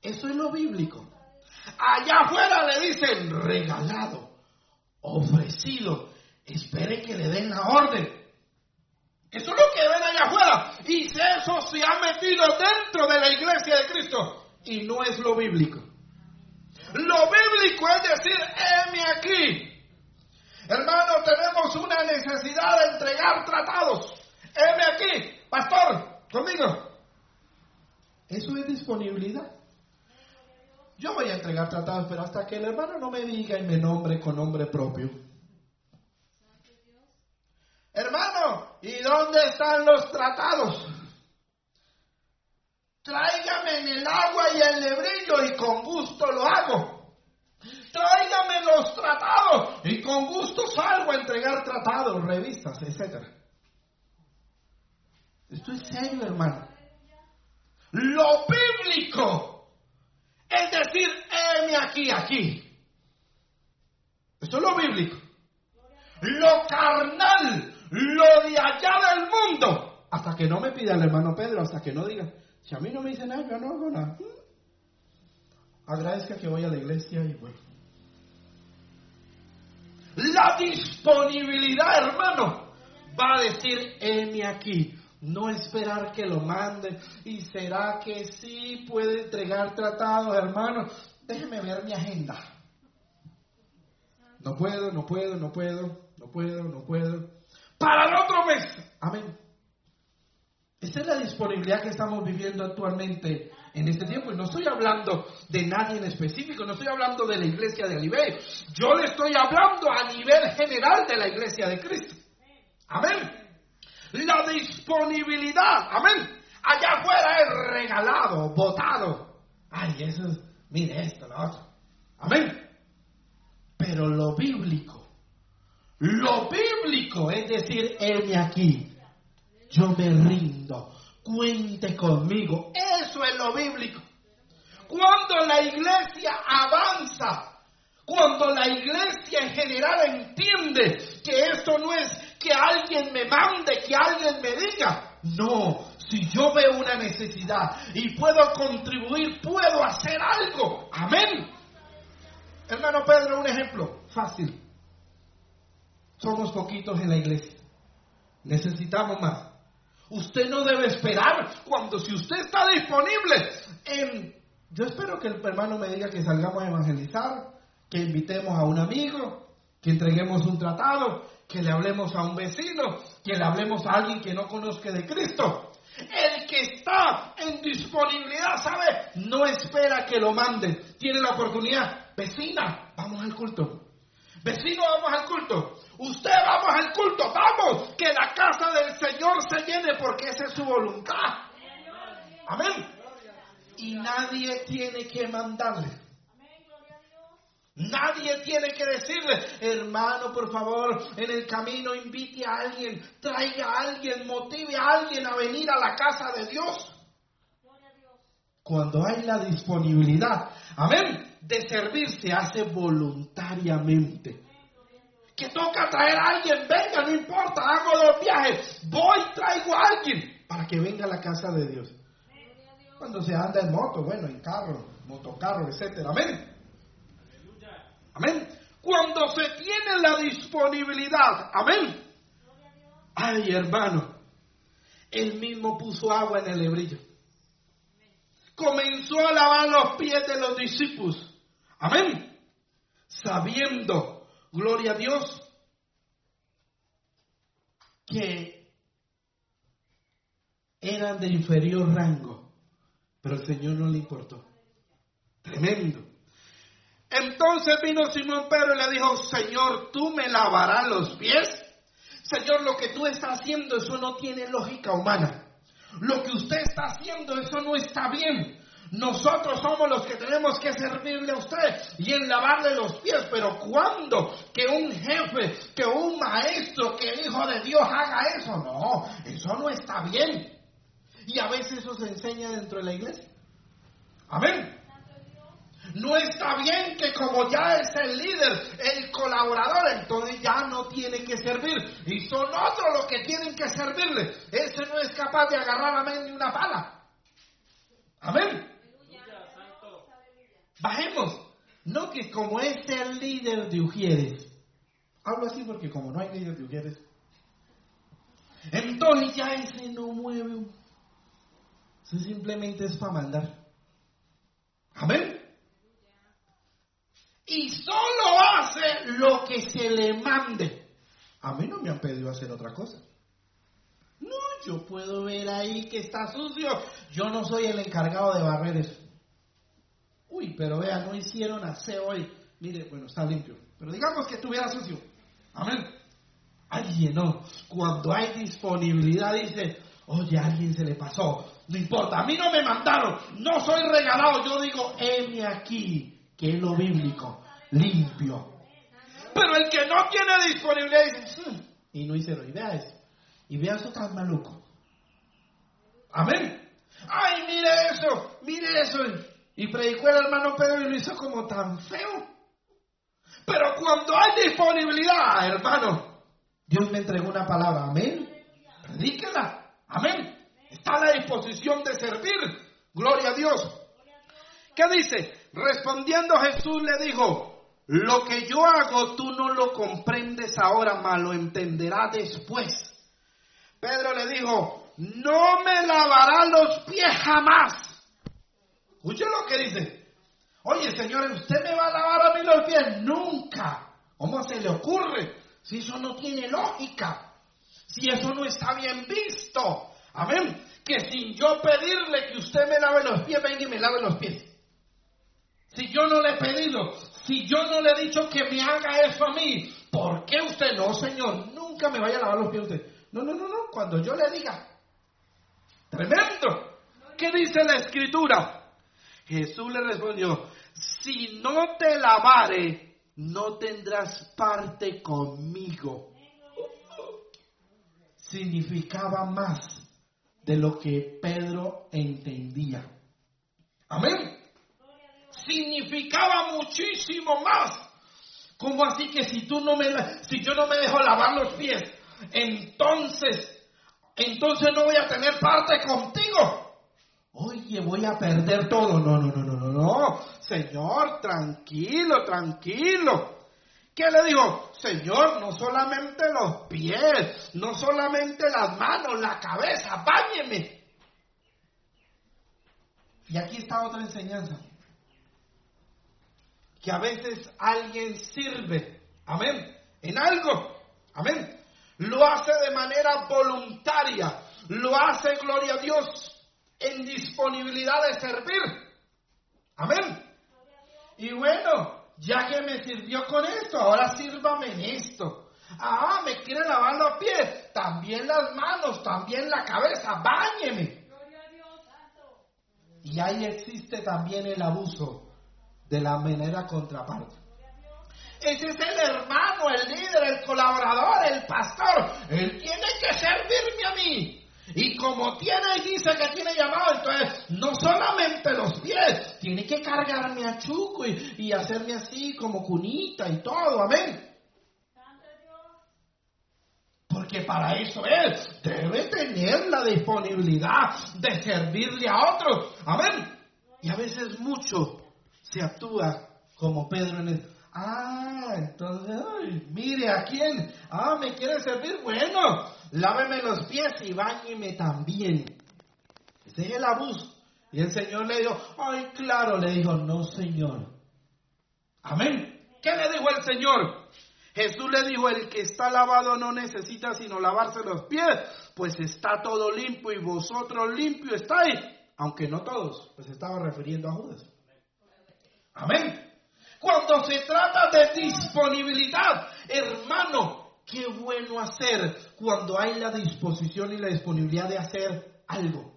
Eso es lo bíblico. Allá afuera le dicen regalado, ofrecido. Espere que le den la orden. Eso es lo que ven allá afuera. Y eso se ha metido dentro de la iglesia de Cristo. Y no es lo bíblico. Lo bíblico es decir, heme aquí. Hermano, tenemos una necesidad de entregar tratados. Heme aquí. Pastor, conmigo. Eso es disponibilidad. Yo voy a entregar tratados, pero hasta que el hermano no me diga y me nombre con nombre propio. Hermano, ¿y dónde están los tratados? Tráigame en el agua y el lebrillo y con gusto lo hago. Tráigame los tratados y con gusto salgo a entregar tratados, revistas, etc. Esto es serio, hermano. Lo bíblico es decir, heme aquí, aquí. Esto es lo bíblico. Lo carnal lo de allá del mundo. Hasta que no me pida el hermano Pedro, hasta que no diga, si a mí no me dice nada, yo no hago nada. Agradezca que voy a la iglesia y bueno. La disponibilidad, hermano, va a decir, heme aquí. No esperar que lo mande. ¿Y será que sí puede entregar tratados, hermano? Déjeme ver mi agenda. No puedo, no puedo, no puedo, no puedo, no puedo para el otro mes. Amén. Esa es la disponibilidad que estamos viviendo actualmente en este tiempo. Y no estoy hablando de nadie en específico, no estoy hablando de la iglesia de Alibe. Yo le estoy hablando a nivel general de la iglesia de Cristo. Amén. La disponibilidad. Amén. Allá afuera es regalado, votado. Ay, eso es, mire esto, lo otro. Amén. Pero lo bíblico lo bíblico es decir, heme aquí, yo me rindo, cuente conmigo. Eso es lo bíblico. Cuando la iglesia avanza, cuando la iglesia en general entiende que esto no es que alguien me mande, que alguien me diga, no, si yo veo una necesidad y puedo contribuir, puedo hacer algo. Amén. Hermano Pedro, un ejemplo fácil. Somos poquitos en la iglesia. Necesitamos más. Usted no debe esperar cuando si usted está disponible. Yo espero que el hermano me diga que salgamos a evangelizar, que invitemos a un amigo, que entreguemos un tratado, que le hablemos a un vecino, que le hablemos a alguien que no conozca de Cristo. El que está en disponibilidad, ¿sabe? No espera que lo manden. Tiene la oportunidad. Vecina, vamos al culto. Vecino, vamos al culto. Usted vamos al culto, vamos, que la casa del Señor se llene porque esa es su voluntad. Amén. Y nadie tiene que mandarle. Nadie tiene que decirle, hermano, por favor, en el camino invite a alguien, traiga a alguien, motive a alguien a venir a la casa de Dios. Cuando hay la disponibilidad, amén, de servir se hace voluntariamente que toca traer a alguien, venga, no importa, hago los viajes, voy, traigo a alguien para que venga a la casa de Dios. Cuando se anda en moto, bueno, en carro, motocarro, etcétera. Amén. Amén. Cuando se tiene la disponibilidad, amén. Ay, hermano, él mismo puso agua en el lebrillo. Comenzó a lavar los pies de los discípulos. Amén. Sabiendo, gloria a Dios, que eran de inferior rango. Pero el Señor no le importó. Tremendo. Entonces vino Simón Pedro y le dijo, Señor, ¿tú me lavarás los pies? Señor, lo que tú estás haciendo, eso no tiene lógica humana. Lo que usted está haciendo, eso no está bien. Nosotros somos los que tenemos que servirle a usted y en lavarle los pies. Pero cuando que un jefe, que un maestro, que el Hijo de Dios haga eso, no, eso no está bien. Y a veces eso se enseña dentro de la iglesia. Amén. No está bien que como ya es el líder, el colaborador, entonces ya no tiene que servir. Y son otros los que tienen que servirle. Ese no es capaz de agarrar amén ni una pala. Amén. Bajemos. No que como es el líder de Ujieres. Hablo así porque como no hay líder de Ujieres. Entonces ya ese no mueve. Eso simplemente es para mandar. Amén y solo hace lo que se le mande. A mí no me han pedido hacer otra cosa. No, yo puedo ver ahí que está sucio. Yo no soy el encargado de barrer eso. Uy, pero vea, no hicieron aseo hoy. Mire, bueno, está limpio. Pero digamos que estuviera sucio. Amén. Alguien no. Cuando hay disponibilidad dice, oye, a alguien se le pasó. No importa, a mí no me mandaron. No soy regalado. Yo digo, heme aquí que es lo bíblico, limpio. Pero el que no tiene disponibilidad dice, hmm", y no hice y vea eso. Y vea eso tan maluco. Amén. Ay, mire eso, mire eso. Y predicó el hermano Pedro y lo hizo como tan feo. Pero cuando hay disponibilidad, hermano, Dios me entregó una palabra. Amén. Predíquela. Amén. Está a la disposición de servir. Gloria a Dios. ¿Qué dice? Respondiendo Jesús le dijo, lo que yo hago tú no lo comprendes ahora, mas lo entenderás después. Pedro le dijo, no me lavará los pies jamás. Escuche lo que dice. Oye, Señor, ¿usted me va a lavar a mí los pies? Nunca. ¿Cómo se le ocurre? Si eso no tiene lógica. Si eso no está bien visto. Amén. Que sin yo pedirle que usted me lave los pies, venga y me lave los pies. Si yo no le he pedido, si yo no le he dicho que me haga eso a mí, ¿por qué usted no, Señor? Nunca me vaya a lavar los pies usted. No, no, no, no, cuando yo le diga. Tremendo. ¿Qué dice la escritura? Jesús le respondió, si no te lavare, no tendrás parte conmigo. Significaba más de lo que Pedro entendía. Amén significaba muchísimo más. como así que si tú no me, si yo no me dejo lavar los pies, entonces, entonces no voy a tener parte contigo? Oye, voy a perder todo. No, no, no, no, no, no. Señor, tranquilo, tranquilo. ¿Qué le digo? Señor, no solamente los pies, no solamente las manos, la cabeza, báñeme. Y aquí está otra enseñanza que a veces alguien sirve, amén, en algo, amén, lo hace de manera voluntaria, lo hace, gloria a Dios, en disponibilidad de servir, amén. Y bueno, ya que me sirvió con esto, ahora sírvame en esto. Ah, me quiere lavar los pies, también las manos, también la cabeza, báñeme. Y ahí existe también el abuso de la manera contraparte. Ese es el hermano, el líder, el colaborador, el pastor. Él tiene que servirme a mí. Y como tiene y dice que tiene llamado, entonces no solamente los pies, tiene que cargarme a Chuco y, y hacerme así como cunita y todo, amén. Porque para eso él debe tener la disponibilidad de servirle a otros, amén. Y a veces mucho se actúa como Pedro en el... Ah, entonces, mire a quién. Ah, me quiere servir. Bueno, láveme los pies y bañeme también. Ese es el abuso. Y el Señor le dijo, ay, claro, le dijo, no, Señor. Amén. ¿Qué le dijo el Señor? Jesús le dijo, el que está lavado no necesita sino lavarse los pies, pues está todo limpio y vosotros limpio estáis. Aunque no todos, pues estaba refiriendo a Judas. Amén. Cuando se trata de disponibilidad, hermano, qué bueno hacer cuando hay la disposición y la disponibilidad de hacer algo.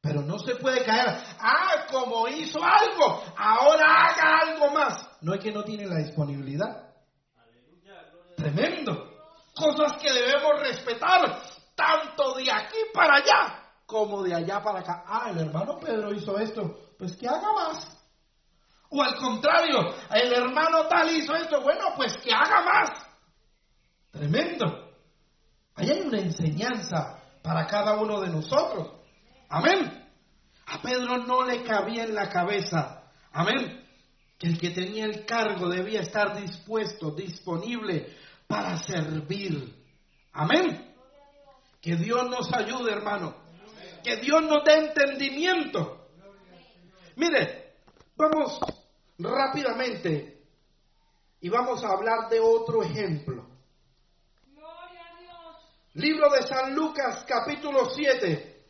Pero no se puede caer, ah, como hizo algo, ahora haga algo más. No es que no tiene la disponibilidad. Tremendo. Cosas que debemos respetar, tanto de aquí para allá como de allá para acá. Ah, el hermano Pedro hizo esto, pues que haga más. O al contrario, el hermano tal hizo esto, bueno, pues que haga más. Tremendo. Ahí hay una enseñanza para cada uno de nosotros. Amén. A Pedro no le cabía en la cabeza. Amén. Que el que tenía el cargo debía estar dispuesto, disponible para servir. Amén. Que Dios nos ayude, hermano. Que Dios nos dé entendimiento. Mire, vamos rápidamente y vamos a hablar de otro ejemplo. Libro de San Lucas, capítulo 7,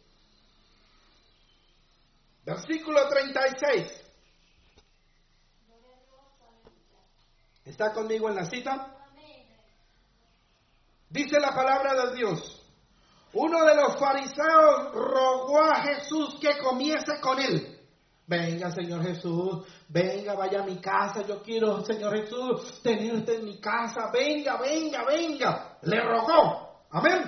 versículo 36. ¿Está conmigo en la cita? Dice la palabra de Dios. Uno de los fariseos rogó a Jesús que comiese con él. Venga, Señor Jesús, venga, vaya a mi casa, yo quiero, Señor Jesús, tenerte en mi casa, venga, venga, venga. Le rogó, amén.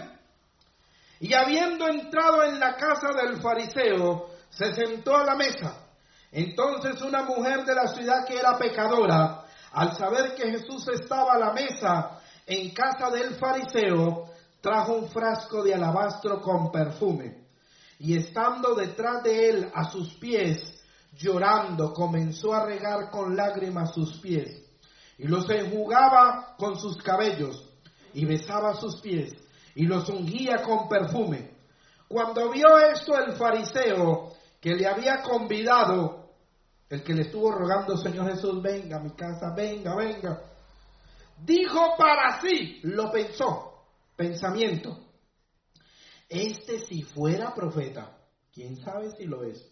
Y habiendo entrado en la casa del fariseo, se sentó a la mesa. Entonces una mujer de la ciudad que era pecadora, al saber que Jesús estaba a la mesa en casa del fariseo, trajo un frasco de alabastro con perfume. Y estando detrás de él a sus pies, llorando, comenzó a regar con lágrimas sus pies, y los enjugaba con sus cabellos, y besaba sus pies, y los ungía con perfume. Cuando vio esto el fariseo que le había convidado, el que le estuvo rogando, Señor Jesús, venga a mi casa, venga, venga, dijo para sí, lo pensó, pensamiento, este si fuera profeta, quién sabe si lo es,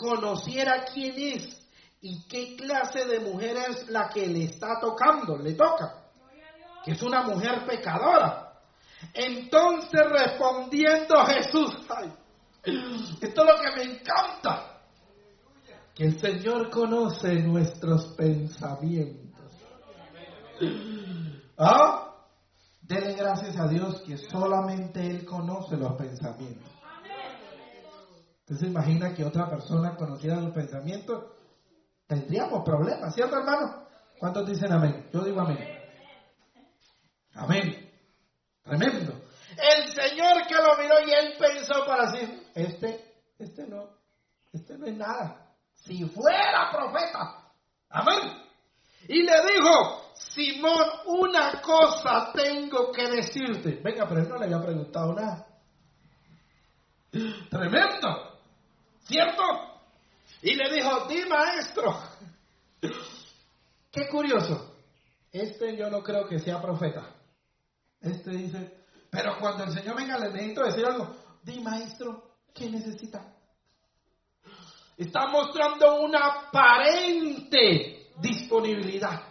conociera quién es y qué clase de mujer es la que le está tocando, le toca, que es una mujer pecadora. Entonces respondiendo Jesús, esto es lo que me encanta, que el Señor conoce nuestros pensamientos. ¿Ah? Dele gracias a Dios que solamente Él conoce los pensamientos. Usted se imagina que otra persona conociera los pensamientos, tendríamos problemas, ¿cierto hermano? ¿Cuántos dicen amén? Yo digo amén. Amén. Tremendo. El Señor que lo miró y él pensó para sí, este, este no, este no es nada. Si fuera profeta. Amén. Y le dijo, Simón, una cosa tengo que decirte. Venga, pero él no le había preguntado nada. Tremendo. ¿Cierto? Y le dijo, di maestro. Qué curioso. Este yo no creo que sea profeta. Este dice, pero cuando el Señor venga le necesito decir algo. Di maestro, ¿qué necesita? Está mostrando una aparente disponibilidad.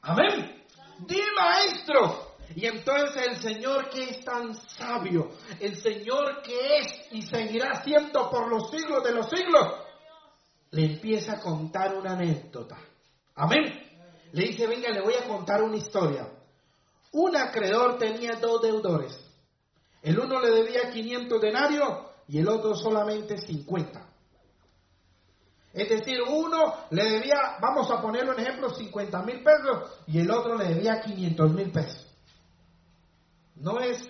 Amén. Di maestro, y entonces el Señor que es tan sabio, el Señor que es y seguirá siendo por los siglos de los siglos, le empieza a contar una anécdota. Amén. Le dice, venga, le voy a contar una historia. Un acreedor tenía dos deudores. El uno le debía 500 denarios y el otro solamente 50. Es decir, uno le debía, vamos a ponerlo en ejemplo, 50 mil pesos y el otro le debía 500 mil pesos. No es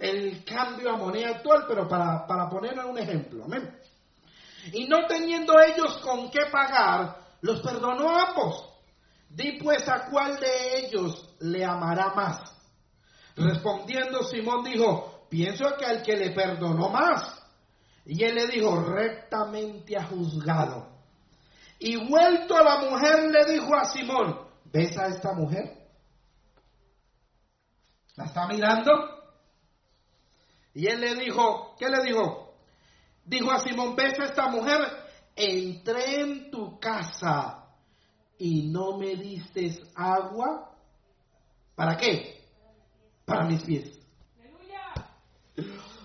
el cambio a moneda actual, pero para, para poner un ejemplo. Amén. Y no teniendo ellos con qué pagar, los perdonó a ambos. Di pues a cuál de ellos le amará más. Respondiendo Simón dijo, pienso que al que le perdonó más. Y él le dijo, rectamente ha juzgado. Y vuelto a la mujer le dijo a Simón, ¿ves a esta mujer? ¿La está mirando? Y él le dijo, ¿qué le dijo? Dijo a Simón, ¿ves a esta mujer? Entré en tu casa y no me diste agua. ¿Para qué? Para mis pies.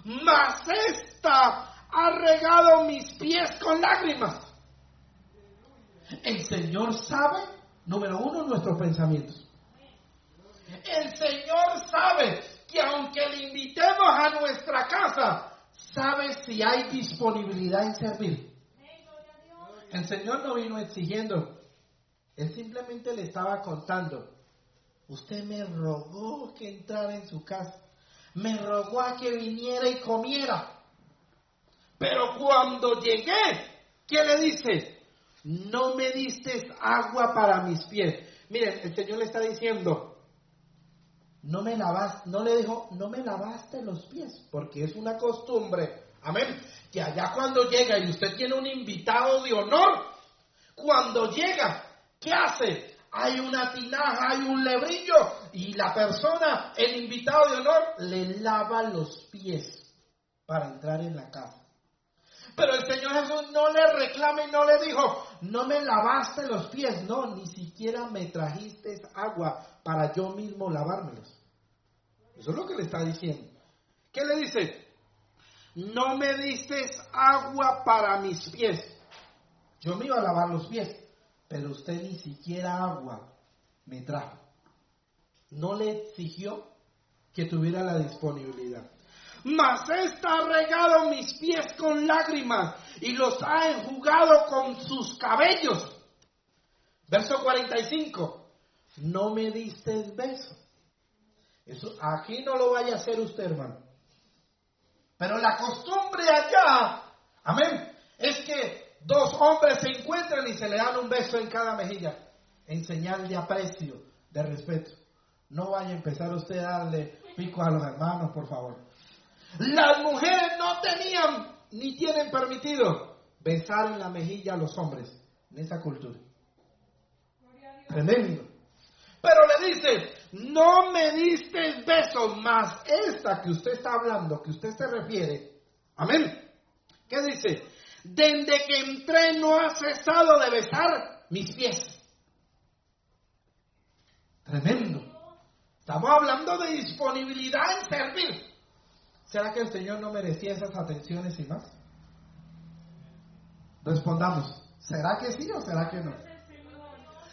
Mas esta ha regado mis pies con lágrimas. El Señor sabe, número uno, nuestros pensamientos. El Señor sabe que aunque le invitemos a nuestra casa, sabe si hay disponibilidad en servir. El Señor no vino exigiendo, Él simplemente le estaba contando, usted me rogó que entrara en su casa, me rogó a que viniera y comiera. Pero cuando llegué, ¿qué le dice? No me diste agua para mis pies. Miren, el Señor le está diciendo, no me lavas, no le dijo, no me lavaste los pies, porque es una costumbre, amén, que allá cuando llega y usted tiene un invitado de honor, cuando llega, ¿qué hace? Hay una tinaja, hay un lebrillo y la persona, el invitado de honor, le lava los pies para entrar en la casa. Pero el Señor Jesús no le reclama y no le dijo, no me lavaste los pies, no, ni siquiera me trajiste agua para yo mismo lavármelos. Eso es lo que le está diciendo. ¿Qué le dice? No me diste agua para mis pies. Yo me iba a lavar los pies, pero usted ni siquiera agua me trajo. No le exigió que tuviera la disponibilidad mas esta ha regado mis pies con lágrimas y los ha enjugado con sus cabellos. Verso 45. No me diste beso. Eso, aquí no lo vaya a hacer usted, hermano. Pero la costumbre allá, amén, es que dos hombres se encuentran y se le dan un beso en cada mejilla, en señal de aprecio, de respeto. No vaya a empezar usted a darle pico a los hermanos, por favor. Las mujeres no tenían ni tienen permitido besar en la mejilla a los hombres en esa cultura. Tremendo. Pero le dice, no me diste besos, más esta que usted está hablando, que usted se refiere. Amén. ¿Qué dice? Desde que entré no ha cesado de besar mis pies. Tremendo. Estamos hablando de disponibilidad en servir. ¿Será que el Señor no merecía esas atenciones y más? Respondamos, ¿será que sí o será que no?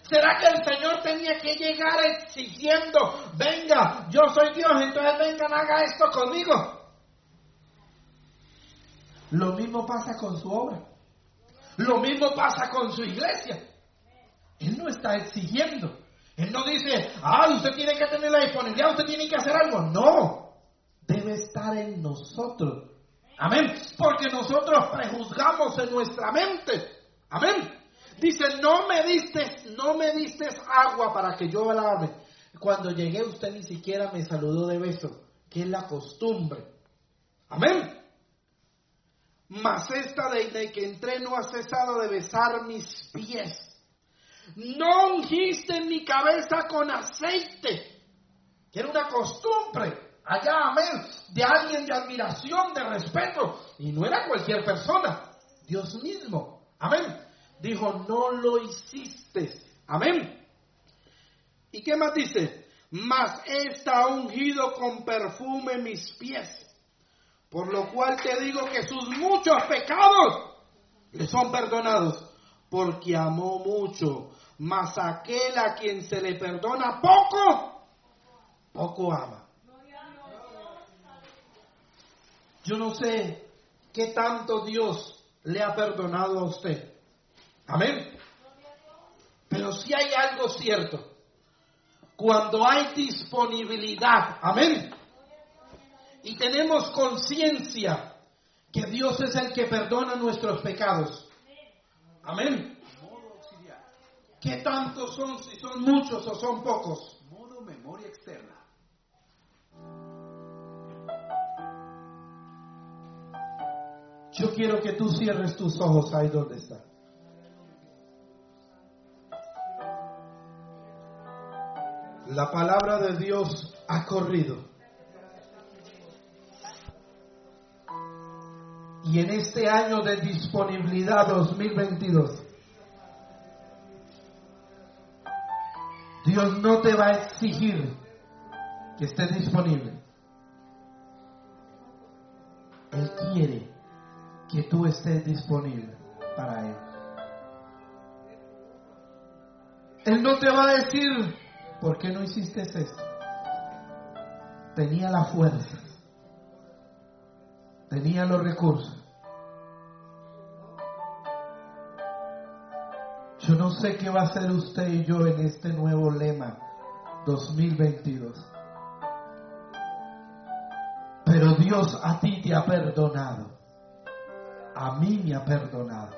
¿Será que el Señor tenía que llegar exigiendo, venga, yo soy Dios, entonces vengan, haga esto conmigo? Lo mismo pasa con su obra. Lo mismo pasa con su iglesia. Él no está exigiendo. Él no dice, ah, usted tiene que tener la disponibilidad, usted tiene que hacer algo. No debe estar en nosotros. Amén. Porque nosotros prejuzgamos en nuestra mente. Amén. Dice, no me diste, no me diste agua para que yo lave. Cuando llegué usted ni siquiera me saludó de beso, que es la costumbre. Amén. Mas esta de que entré no ha cesado de besar mis pies. No ungiste mi cabeza con aceite, que era una costumbre allá, amén, de alguien de admiración, de respeto. Y no era cualquier persona, Dios mismo, amén. Dijo, no lo hiciste, amén. ¿Y qué más dice? Mas está ungido con perfume mis pies, por lo cual te digo que sus muchos pecados le son perdonados, porque amó mucho, mas aquel a quien se le perdona poco, poco ama. Yo no sé qué tanto Dios le ha perdonado a usted. Amén. Pero si hay algo cierto, cuando hay disponibilidad, amén, y tenemos conciencia que Dios es el que perdona nuestros pecados, amén. ¿Qué tantos son? Si son muchos o son pocos. Modo memoria externa. Yo quiero que tú cierres tus ojos ahí donde está. La palabra de Dios ha corrido. Y en este año de disponibilidad 2022, Dios no te va a exigir que estés disponible. Él quiere que tú estés disponible para Él. Él no te va a decir, ¿por qué no hiciste esto? Tenía la fuerza, tenía los recursos. Yo no sé qué va a hacer usted y yo en este nuevo lema 2022. Pero Dios a ti te ha perdonado. A mí me ha perdonado.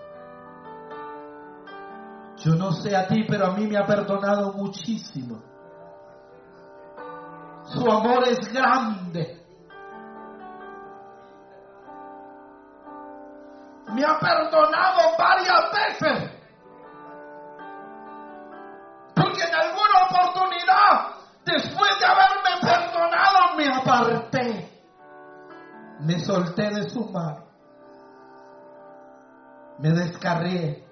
Yo no sé a ti, pero a mí me ha perdonado muchísimo. Su amor es grande. Me ha perdonado varias veces. Porque en alguna oportunidad, después de haberme perdonado, me aparté. Me solté de su mano. Me descarrié.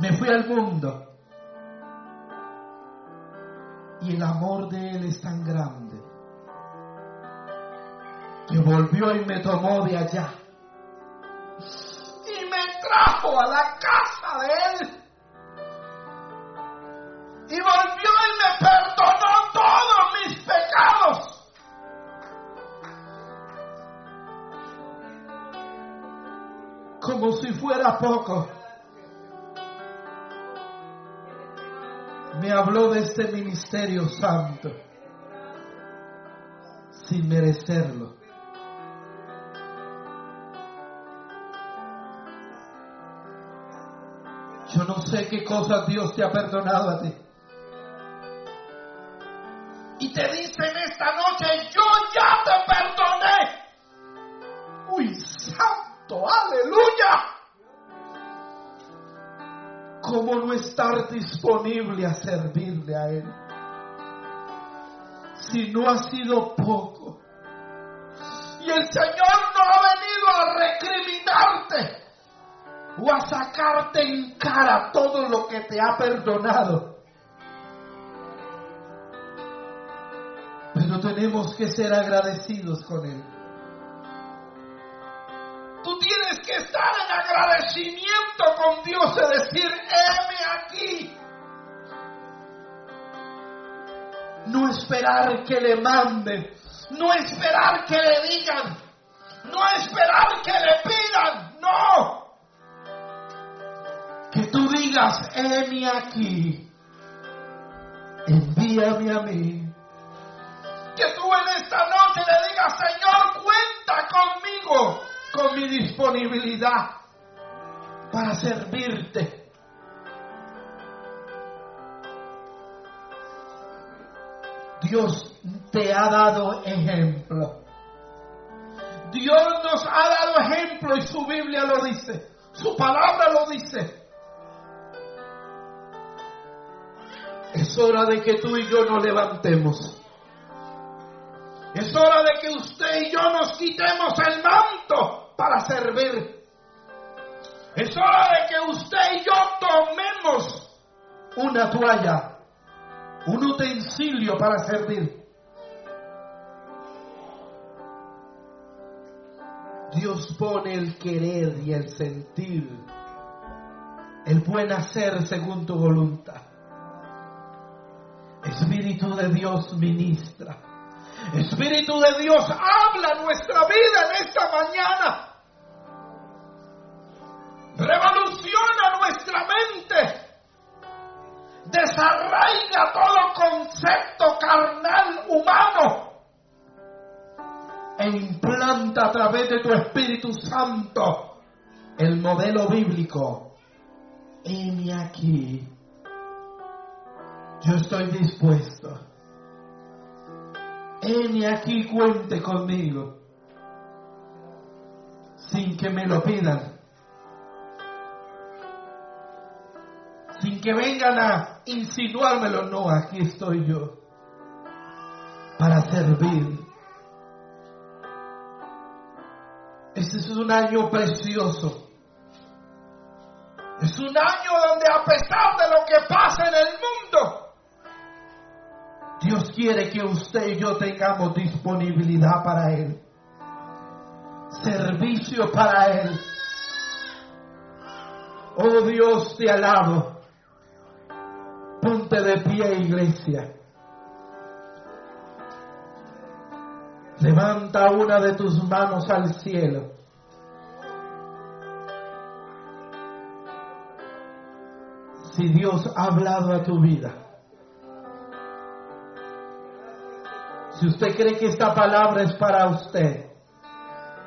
Me fui al mundo. Y el amor de Él es tan grande que volvió y me tomó de allá. Y me trajo a la casa de Él. Y volvió Como si fuera poco. me habló de este ministerio santo sin merecerlo. Yo no sé qué cosas Dios te ha perdonado a ti. Y te dice en esta noche, yo aleluya. ¿Cómo no estar disponible a servirle a Él? Si no ha sido poco. Y el Señor no ha venido a recriminarte o a sacarte en cara todo lo que te ha perdonado. Pero tenemos que ser agradecidos con Él. Que estar en agradecimiento con Dios y decir, heme aquí. No esperar que le manden, no esperar que le digan, no esperar que le pidan, no. Que tú digas, heme aquí, envíame a mí. Que tú en esta noche le digas, Señor, cuenta conmigo con mi disponibilidad para servirte. Dios te ha dado ejemplo. Dios nos ha dado ejemplo y su Biblia lo dice. Su palabra lo dice. Es hora de que tú y yo nos levantemos. Es hora de que usted y yo nos quitemos el manto para servir. Es hora de que usted y yo tomemos una toalla, un utensilio para servir. Dios pone el querer y el sentir, el buen hacer según tu voluntad. Espíritu de Dios ministra. Espíritu de Dios habla nuestra vida en esta mañana. Revoluciona nuestra mente. Desarraiga todo concepto carnal humano. E implanta a través de tu Espíritu Santo el modelo bíblico. Heme aquí. Yo estoy dispuesto. Heme aquí, cuente conmigo. sin que me lo pidan. Sin que vengan a insinuármelo, no, aquí estoy yo para servir. Este es un año precioso. Es un año donde a pesar de lo que pasa en el mundo, Dios quiere que usted y yo tengamos disponibilidad para Él. Servicio para Él. Oh Dios, te alabo. Ponte de pie, iglesia. Levanta una de tus manos al cielo. Si Dios ha hablado a tu vida. Si usted cree que esta palabra es para usted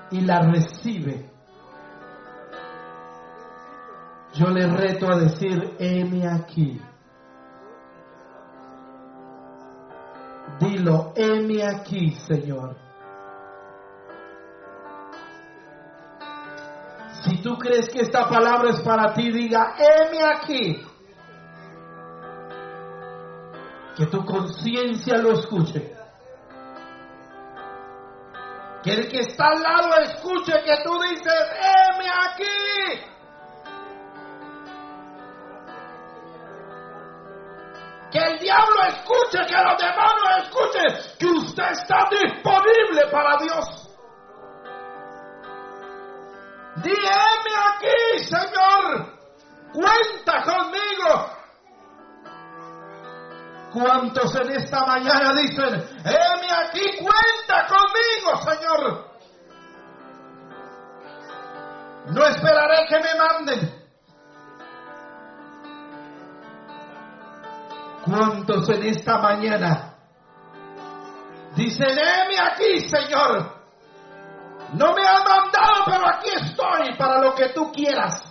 y la recibe, yo le reto a decir, heme aquí. Dilo, heme aquí, Señor. Si tú crees que esta palabra es para ti, diga, heme aquí. Que tu conciencia lo escuche. Que el que está al lado escuche que tú dices, heme aquí. Que el diablo escuche, que los demonios escuchen que usted está disponible para Dios. Dime aquí, Señor, cuenta conmigo. ¿Cuántos en esta mañana dicen, heme aquí, cuenta conmigo, Señor? No esperaré que me manden. ¿Cuántos en esta mañana dicen, heme aquí, Señor? No me han mandado, pero aquí estoy para lo que tú quieras.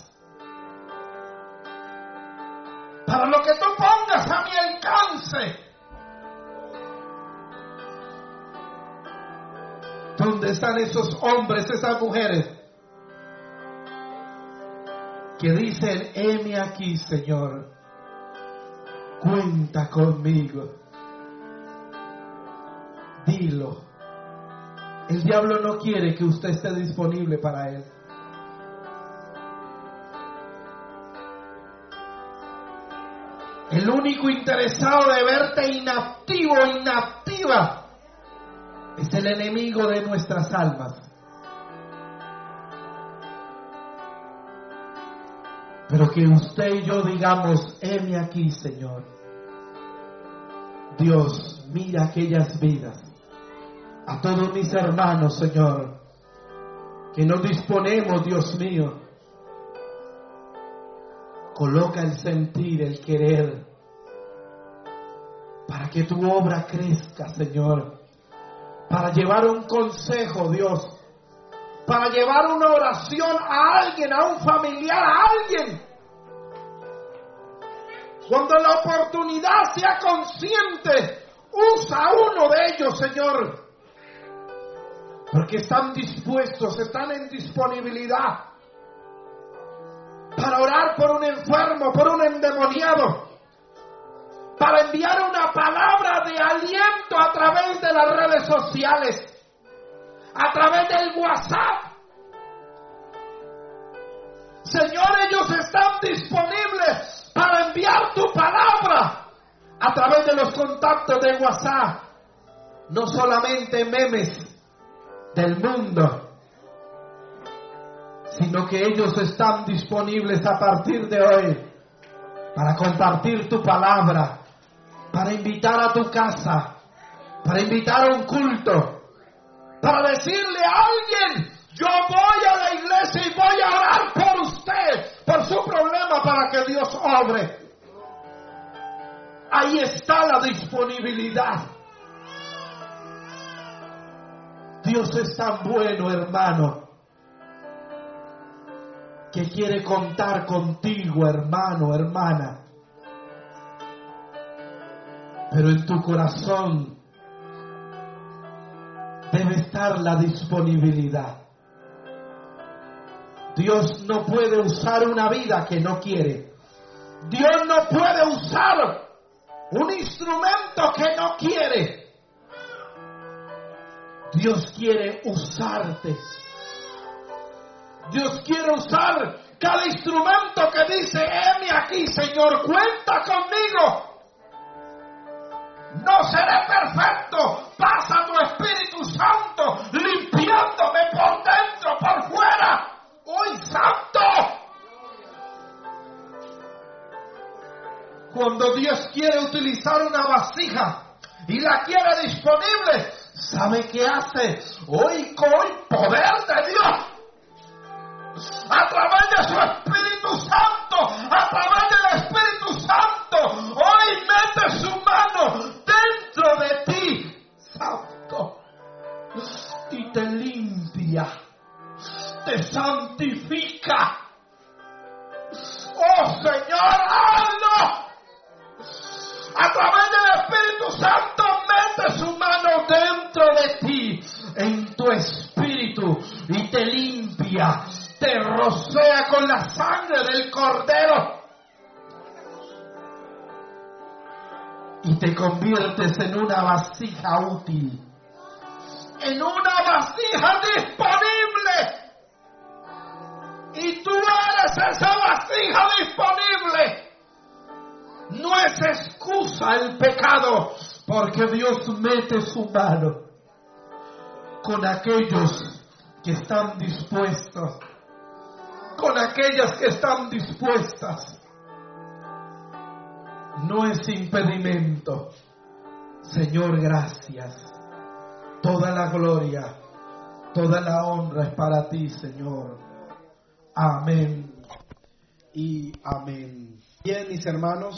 Para lo que tú pongas a mi alcance. ¿Dónde están esos hombres, esas mujeres? Que dicen, heme aquí, Señor. Cuenta conmigo. Dilo. El diablo no quiere que usted esté disponible para él. El único interesado de verte inactivo, inactiva, es el enemigo de nuestras almas. Pero que usted y yo digamos, heme aquí, Señor. Dios, mira aquellas vidas a todos mis hermanos, Señor, que nos disponemos, Dios mío. Coloca el sentir, el querer, para que tu obra crezca, Señor. Para llevar un consejo, Dios. Para llevar una oración a alguien, a un familiar, a alguien. Cuando la oportunidad sea consciente, usa uno de ellos, Señor porque están dispuestos, están en disponibilidad para orar por un enfermo, por un endemoniado, para enviar una palabra de aliento a través de las redes sociales, a través del WhatsApp. Señor, ellos están disponibles para enviar tu palabra a través de los contactos de WhatsApp, no solamente memes, del mundo, sino que ellos están disponibles a partir de hoy para compartir tu palabra, para invitar a tu casa, para invitar a un culto, para decirle a alguien, yo voy a la iglesia y voy a orar por usted, por su problema, para que Dios obre. Ahí está la disponibilidad. Dios es tan bueno, hermano, que quiere contar contigo, hermano, hermana. Pero en tu corazón debe estar la disponibilidad. Dios no puede usar una vida que no quiere. Dios no puede usar un instrumento que no quiere. Dios quiere usarte. Dios quiere usar cada instrumento que dice, heme aquí, Señor, cuenta conmigo. No seré perfecto. Pasa tu Espíritu Santo limpiándome por dentro, por fuera. Hoy santo. Cuando Dios quiere utilizar una vasija y la quiere disponible, ¿sabe qué hace? Hoy con poder de Dios. A través de su Espíritu Santo, a través del Espíritu Santo, hoy mete su mano dentro de ti, Santo, y te limpia, te santifica. Oh Señor, hazlo. A través del Espíritu Santo mete su mano dentro de ti, en tu espíritu, y te limpia, te rocea con la sangre del cordero. Y te conviertes en una vasija útil, en una vasija disponible. Y tú eres esa vasija disponible. No es excusa el pecado, porque Dios mete su mano con aquellos que están dispuestos, con aquellas que están dispuestas. No es impedimento. Señor, gracias. Toda la gloria, toda la honra es para ti, Señor. Amén y amén. Bien, mis hermanos.